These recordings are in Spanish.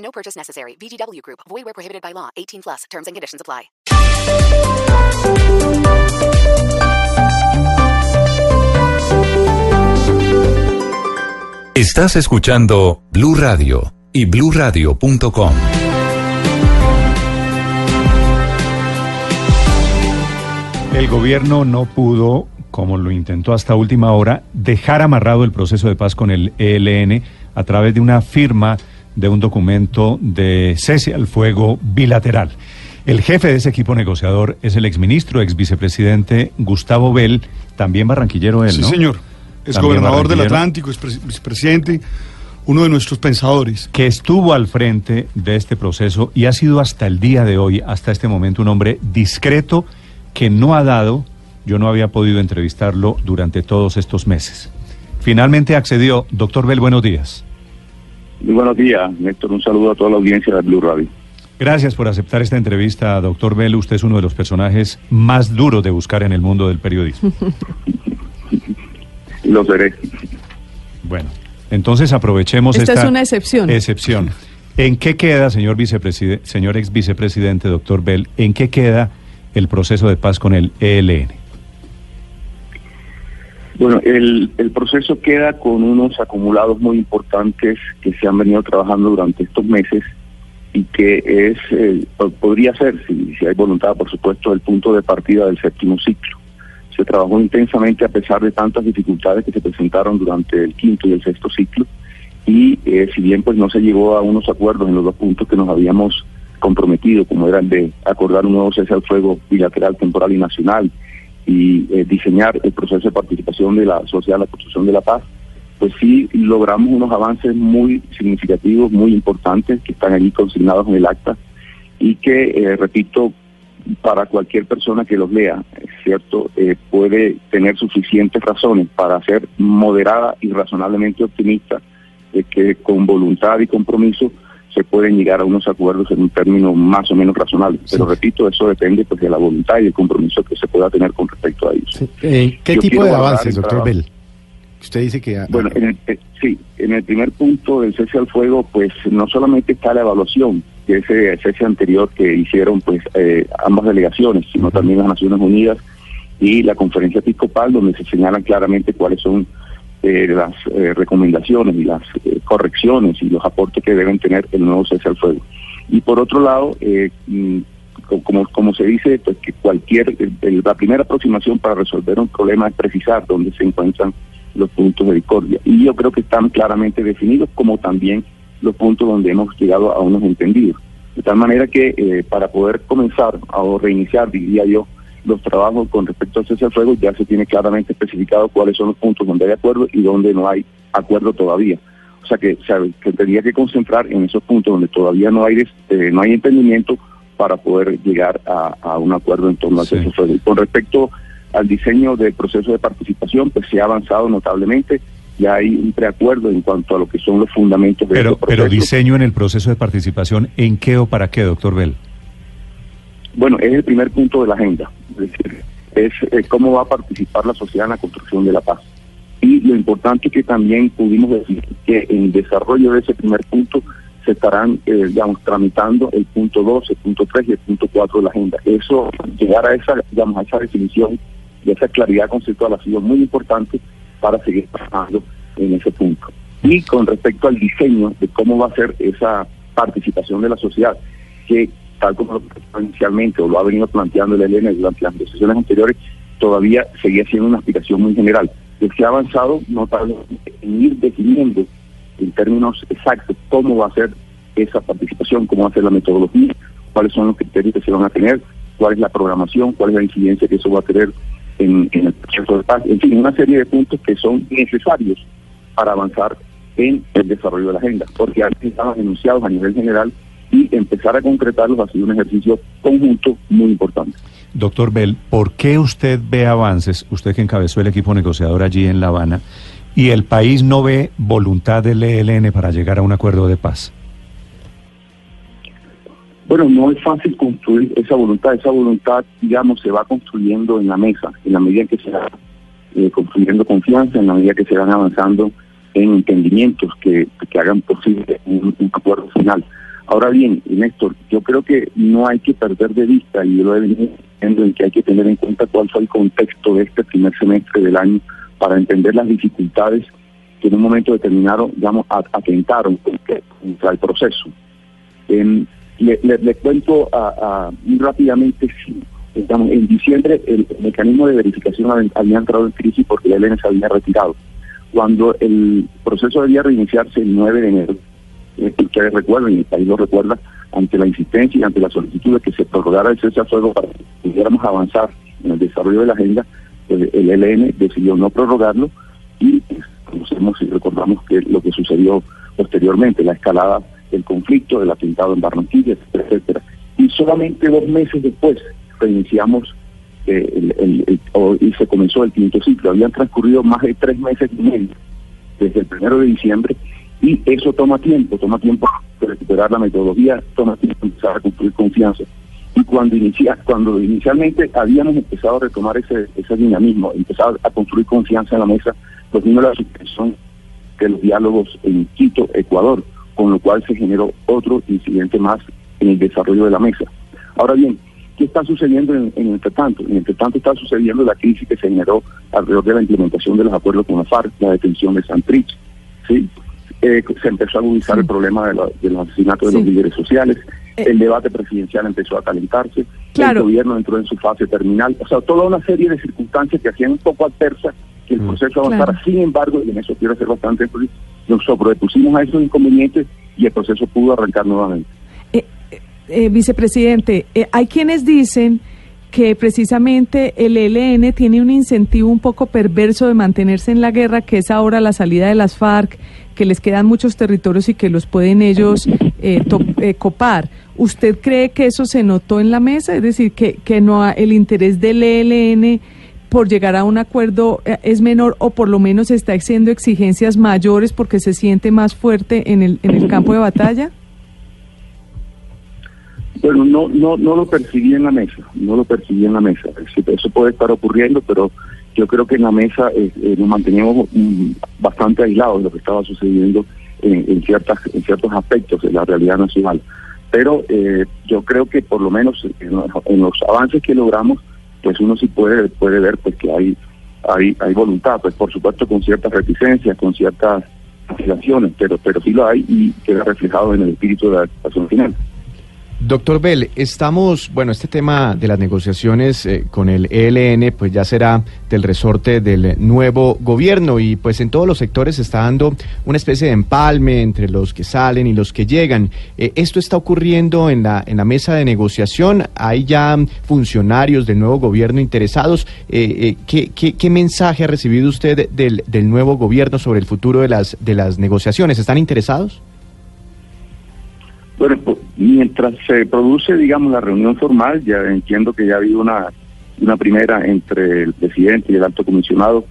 No purchase necessary. VGW Group. Void where prohibited by law. 18 plus. Terms and conditions apply. Estás escuchando Blue Radio y BlueRadio.com. El gobierno no pudo, como lo intentó hasta última hora, dejar amarrado el proceso de paz con el ELN a través de una firma de un documento de cese al fuego bilateral. El jefe de ese equipo negociador es el exministro, ex vicepresidente Gustavo Bell, también barranquillero él, Sí, ¿no? señor. Es También gobernador del. Atlántico, es pre- vicepresidente, uno de nuestros pensadores. que estuvo al frente de este proceso y ha sido hasta el día de hoy, hasta este momento, un hombre discreto que no ha dado, yo no había podido entrevistarlo durante todos estos meses. Finalmente accedió. Doctor Bell, buenos días. Muy buenos días, Néstor. Un saludo a toda la audiencia de Blue Radio. Gracias por aceptar esta entrevista, doctor Bell. Usted es uno de los personajes más duros de buscar en el mundo del periodismo. Lo seré. Bueno, entonces aprovechemos Esta esta es una excepción. excepción. ¿En qué queda, señor vicepresidente, señor ex vicepresidente, doctor Bell, en qué queda el proceso de paz con el ELN? Bueno, el, el proceso queda con unos acumulados muy importantes que se han venido trabajando durante estos meses y que es eh, po- podría ser, si, si hay voluntad, por supuesto, el punto de partida del séptimo ciclo. Se trabajó intensamente a pesar de tantas dificultades que se presentaron durante el quinto y el sexto ciclo y eh, si bien pues no se llegó a unos acuerdos en los dos puntos que nos habíamos comprometido, como era el de acordar un nuevo cese al fuego bilateral, temporal y nacional, y eh, diseñar el proceso de participación de la sociedad en la construcción de la paz, pues sí logramos unos avances muy significativos, muy importantes, que están allí consignados en el acta y que, eh, repito, para cualquier persona que los lea, cierto, eh, puede tener suficientes razones para ser moderada y razonablemente optimista de que con voluntad y compromiso se pueden llegar a unos acuerdos en un término más o menos razonable. Pero repito, eso depende pues, de la voluntad y el compromiso que se pueda tener con respecto a ellos. Eh, ¿Qué Yo tipo de avances, doctor. Bell? Usted dice que... Bueno, en el, eh, sí, en el primer punto del cese al fuego, pues no solamente está la evaluación de ese cese anterior que hicieron pues eh, ambas delegaciones, sino también las Naciones Unidas y la Conferencia Episcopal, donde se señalan claramente cuáles son eh, las eh, recomendaciones y las eh, correcciones y los aportes que deben tener el nuevo cese al fuego. Y por otro lado, eh, mm, co- como, como se dice, pues que cualquier, la primera aproximación para resolver un problema es precisar dónde se encuentran los puntos de discordia. Y yo creo que están claramente definidos, como también los puntos donde hemos llegado a unos entendidos. De tal manera que eh, para poder comenzar o reiniciar, diría yo, los trabajos con respecto al cese al fuego, ya se tiene claramente especificado cuáles son los puntos donde hay acuerdo y donde no hay acuerdo todavía. O sea que se que tendría que concentrar en esos puntos donde todavía no hay des- eh, no hay entendimiento para poder llegar a, a un acuerdo en torno al Sí. cese al fuego. Y con respecto al diseño del proceso de participación, pues se ha avanzado notablemente. Ya hay un preacuerdo en cuanto a lo que son los fundamentos de Pero, este pero proceso. diseño en el proceso de participación, ¿en qué o para qué, doctor Bell? Bueno, es el primer punto de la agenda, es decir, es cómo va a participar la sociedad en la construcción de la paz. Y lo importante que también pudimos decir que en desarrollo de ese primer punto se estarán, eh, digamos, tramitando el punto 2, el punto 3 y el punto 4 de la agenda. Eso, llegar a esa, digamos, a esa definición y a esa claridad conceptual ha sido muy importante para seguir trabajando en ese punto. Y con respecto al diseño de cómo va a ser esa participación de la sociedad, que tal como lo inicialmente o lo ha venido planteando el ELN durante las sesiones anteriores, todavía seguía siendo una aspiración muy general. Se ha avanzado notablemente en ir definiendo en términos exactos cómo va a ser esa participación, cómo va a ser la metodología, cuáles son los criterios que se van a tener, cuál es la programación, cuál es la incidencia que eso va a tener en, en el proceso de paz. En fin, una serie de puntos que son necesarios para avanzar en el desarrollo de la agenda, porque antes estaban enunciados a nivel general y empezar a concretarlos ha sido un ejercicio conjunto muy importante. Doctor Bell, ¿por qué usted ve avances, usted que encabezó el equipo negociador allí en La Habana, y el país no ve voluntad del ELN para llegar a un acuerdo de paz? Bueno, no es fácil construir esa voluntad. Esa voluntad, digamos, se va construyendo en la mesa, en la medida que se va eh, construyendo confianza, en la medida que se van avanzando en entendimientos que, que hagan posible un, un acuerdo final. Ahora bien, Néstor, yo creo que no hay que perder de vista, y yo lo he venido diciendo, en que hay que tener en cuenta cuál fue el contexto de este primer semestre del año para entender las dificultades que en un momento determinado, digamos, atentaron contra el proceso. En- le, cuento muy rápidamente, sí, digamos, en diciembre el, mecanismo de verificación había- había entrado en crisis porque el ELN se había retirado. Cuando el proceso debía reiniciarse el 9 de enero, eh, que ustedes recuerdan, y el país lo recuerda, ante la insistencia y ante la solicitud de que se prorrogara el cese al fuego para que pudiéramos avanzar en el desarrollo de la agenda, pues, el ELN decidió no prorrogarlo y pues, conocemos y recordamos que lo que sucedió posteriormente, la escalada del conflicto, del atentado en Barranquilla, etcétera. Y solamente dos meses después reiniciamos eh, y se comenzó el quinto ciclo. Habían transcurrido más de tres meses y medio desde el primero de diciembre y eso toma tiempo, toma tiempo recuperar la metodología, toma tiempo empezar a construir confianza. Y cuando inicia, cuando inicialmente habíamos empezado a retomar ese, ese dinamismo, empezar a construir confianza en la mesa, pues vino la suspensión de los diálogos en Quito, Ecuador, con lo cual se generó otro incidente más en el desarrollo de la mesa. Ahora bien, ¿qué está sucediendo en, en el entretanto? En el entretanto está sucediendo la crisis que se generó alrededor de la implementación de los acuerdos con la FARC, la detención de Santrich, ¿sí? Eh, se empezó a agudizar el problema de, la- de los asesinatos de los líderes sociales, Eh, el debate presidencial empezó a calentarse, Claro. el gobierno entró en su fase terminal, o sea, toda una serie de circunstancias que hacían un poco adversa que el proceso avanzara. Claro. Sin embargo, y en eso quiero hacer bastante énfasis, nos sobrepusimos a esos inconvenientes y el proceso pudo arrancar nuevamente. Eh, eh, vicepresidente, eh, hay quienes dicen que precisamente el ELN tiene un incentivo un poco perverso de mantenerse en la guerra, que es ahora la salida de las FARC, que les quedan muchos territorios y que los pueden ellos eh, eh, copar. ¿Usted cree que eso se notó en la mesa? Es decir, que, que no el interés del ELN por llegar a un acuerdo eh, es menor o por lo menos está haciendo exigencias mayores porque se siente más fuerte en el, en el campo de batalla? Bueno, no, no, no lo percibí en la mesa, no lo percibí en la mesa. Eso, puede estar ocurriendo, pero yo creo que en la mesa eh, eh, nos manteníamos mm, bastante aislados de lo que estaba sucediendo en, ciertas, en ciertos aspectos de la realidad nacional. Pero eh, yo creo que por lo menos en los, en los avances que logramos, pues uno sí puede, puede ver pues que hay, hay, hay voluntad, pues por supuesto con ciertas reticencias, con ciertas vacilaciones, pero, pero sí lo hay y queda reflejado en el espíritu de la acción final. Doctor Bell, estamos, bueno, este tema de las negociaciones eh, con el ELN, pues ya será del resorte del nuevo gobierno y pues en todos los sectores se está dando una especie de empalme entre los que salen y los que llegan. Eh, esto está ocurriendo en la, en la mesa de negociación, hay ya funcionarios del nuevo gobierno interesados. Eh, ¿qué, qué, qué mensaje ha recibido usted del, del nuevo gobierno sobre el futuro de las, de las negociaciones? ¿Están interesados? Bueno, mientras se produce, digamos, la reunión formal, ya entiendo que ya ha habido una, una primera entre el presidente y el alto comisionado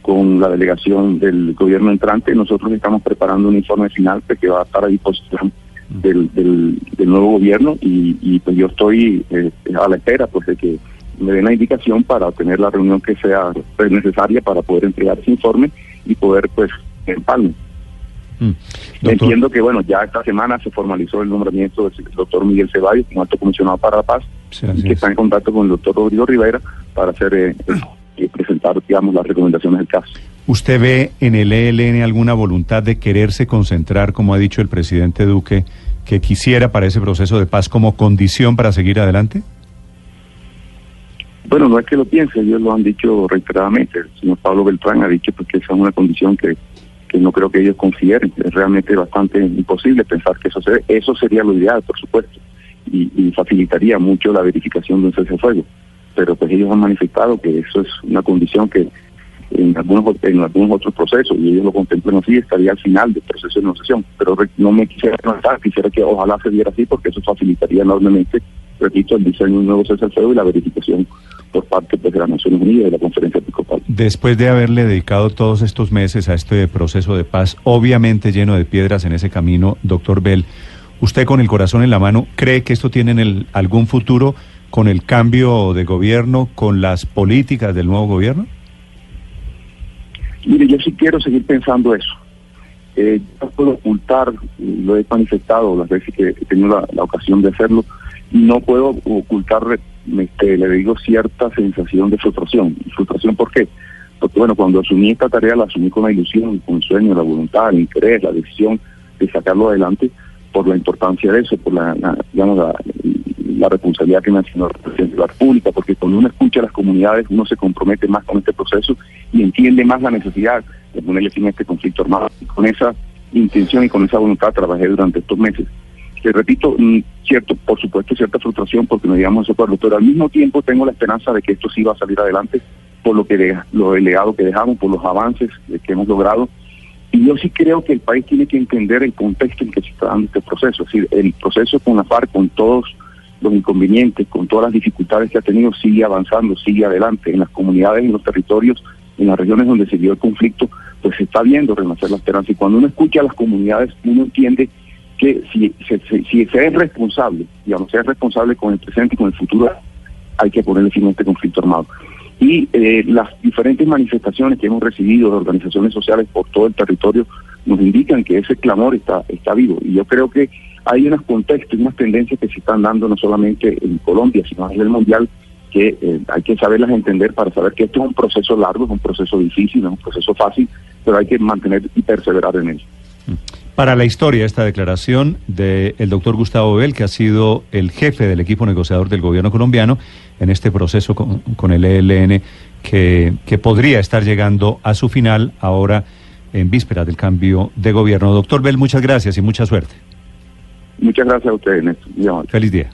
con la delegación del gobierno entrante. Nosotros estamos preparando un informe final que va a estar a disposición del, del, nuevo gobierno y, y, pues yo estoy eh, a la espera pues de que me den la indicación para tener la reunión que sea necesaria para poder entregar ese informe y poder pues empalme. Mm. Entiendo que, bueno, ya esta semana se formalizó el nombramiento del doctor Miguel Ceballos como alto comisionado para la paz Sí, y que es. está en contacto con el doctor Rodrigo Rivera para hacer eh, eh, presentar, digamos, las recomendaciones del caso. ¿Usted ve en el ELN alguna voluntad de quererse concentrar, como ha dicho el presidente Duque, que quisiera para ese proceso de paz como condición para seguir adelante? Bueno, no es que lo piense, ellos lo han dicho reiteradamente. El señor Pablo Beltrán ha dicho pues, que esa es una condición que, que no creo que ellos consideren. Es realmente bastante imposible pensar que eso se dé. Eso sería lo ideal, por supuesto, y, facilitaría mucho la verificación de un cese al fuego. Pero pues ellos han manifestado que eso es una condición que en algunos en algunos otros procesos y ellos lo contemplan así, estaría al final del proceso de negociación. Pero no me quisiera adelantar, quisiera que ojalá se diera así porque eso facilitaría enormemente, repito, el diseño de un nuevo cese al fuego y la verificación por parte pues, de las Naciones Unidas y de la Conferencia Episcopal. Después de haberle dedicado todos estos meses a este proceso de paz, obviamente lleno de piedras en ese camino, doctor Bell, ¿usted con el corazón en la mano cree que esto tiene en el, algún futuro con el cambio de gobierno, con las políticas del nuevo gobierno? Mire, yo sí quiero seguir pensando eso. Eh, no puedo ocultar, lo he manifestado las veces que he tenido la, ocasión de hacerlo, no puedo ocultar, este, le digo, cierta sensación de frustración. ¿Frustración por qué? Porque bueno, cuando asumí esta tarea la asumí con la ilusión, con el sueño, la voluntad, el interés, la decisión de sacarlo adelante por la importancia de eso, por la, digamos, la, la responsabilidad que me de la República, porque cuando uno escucha a las comunidades, uno se compromete más con este proceso y entiende más la necesidad de ponerle fin a este conflicto armado. Y con esa intención y con esa voluntad trabajé durante estos meses. Repito, mm, cierto, por supuesto, cierta frustración porque no llegamos a ese acuerdo, pero al mismo tiempo tengo la esperanza de que esto sí va a salir adelante por lo que de, lo delegado que dejamos, por los avances que hemos logrado. Y yo sí creo que el país tiene que entender el contexto en que se está dando este proceso, es decir, el proceso con la FARC, con todos los inconvenientes, con todas las dificultades que ha tenido, sigue avanzando, sigue adelante. En las comunidades, en los territorios, en las regiones donde se dio el conflicto, pues se está viendo renacer la esperanza. Y cuando uno escucha a las comunidades, uno entiende que si, si, se es responsable, digamos, se es responsable con el presente y con el futuro, hay que ponerle fin a este conflicto armado. Y eh, las diferentes manifestaciones que hemos recibido de organizaciones sociales por todo el territorio nos indican que ese clamor está, está vivo. Y yo creo que hay unos contextos y unas tendencias que se están dando no solamente en Colombia, sino a nivel mundial, que eh, hay que saberlas entender para saber que esto es un proceso largo, es un proceso difícil, no es un proceso fácil, pero hay que mantener y perseverar en él. Para la historia, esta declaración del doctor Gustavo Bell, que ha sido el jefe del equipo negociador del gobierno colombiano en este proceso con, con el ELN, que, que podría estar llegando a su final ahora en víspera del cambio de gobierno. Doctor Bell, muchas gracias y mucha suerte. Muchas gracias a ustedes, Néstor. Feliz día.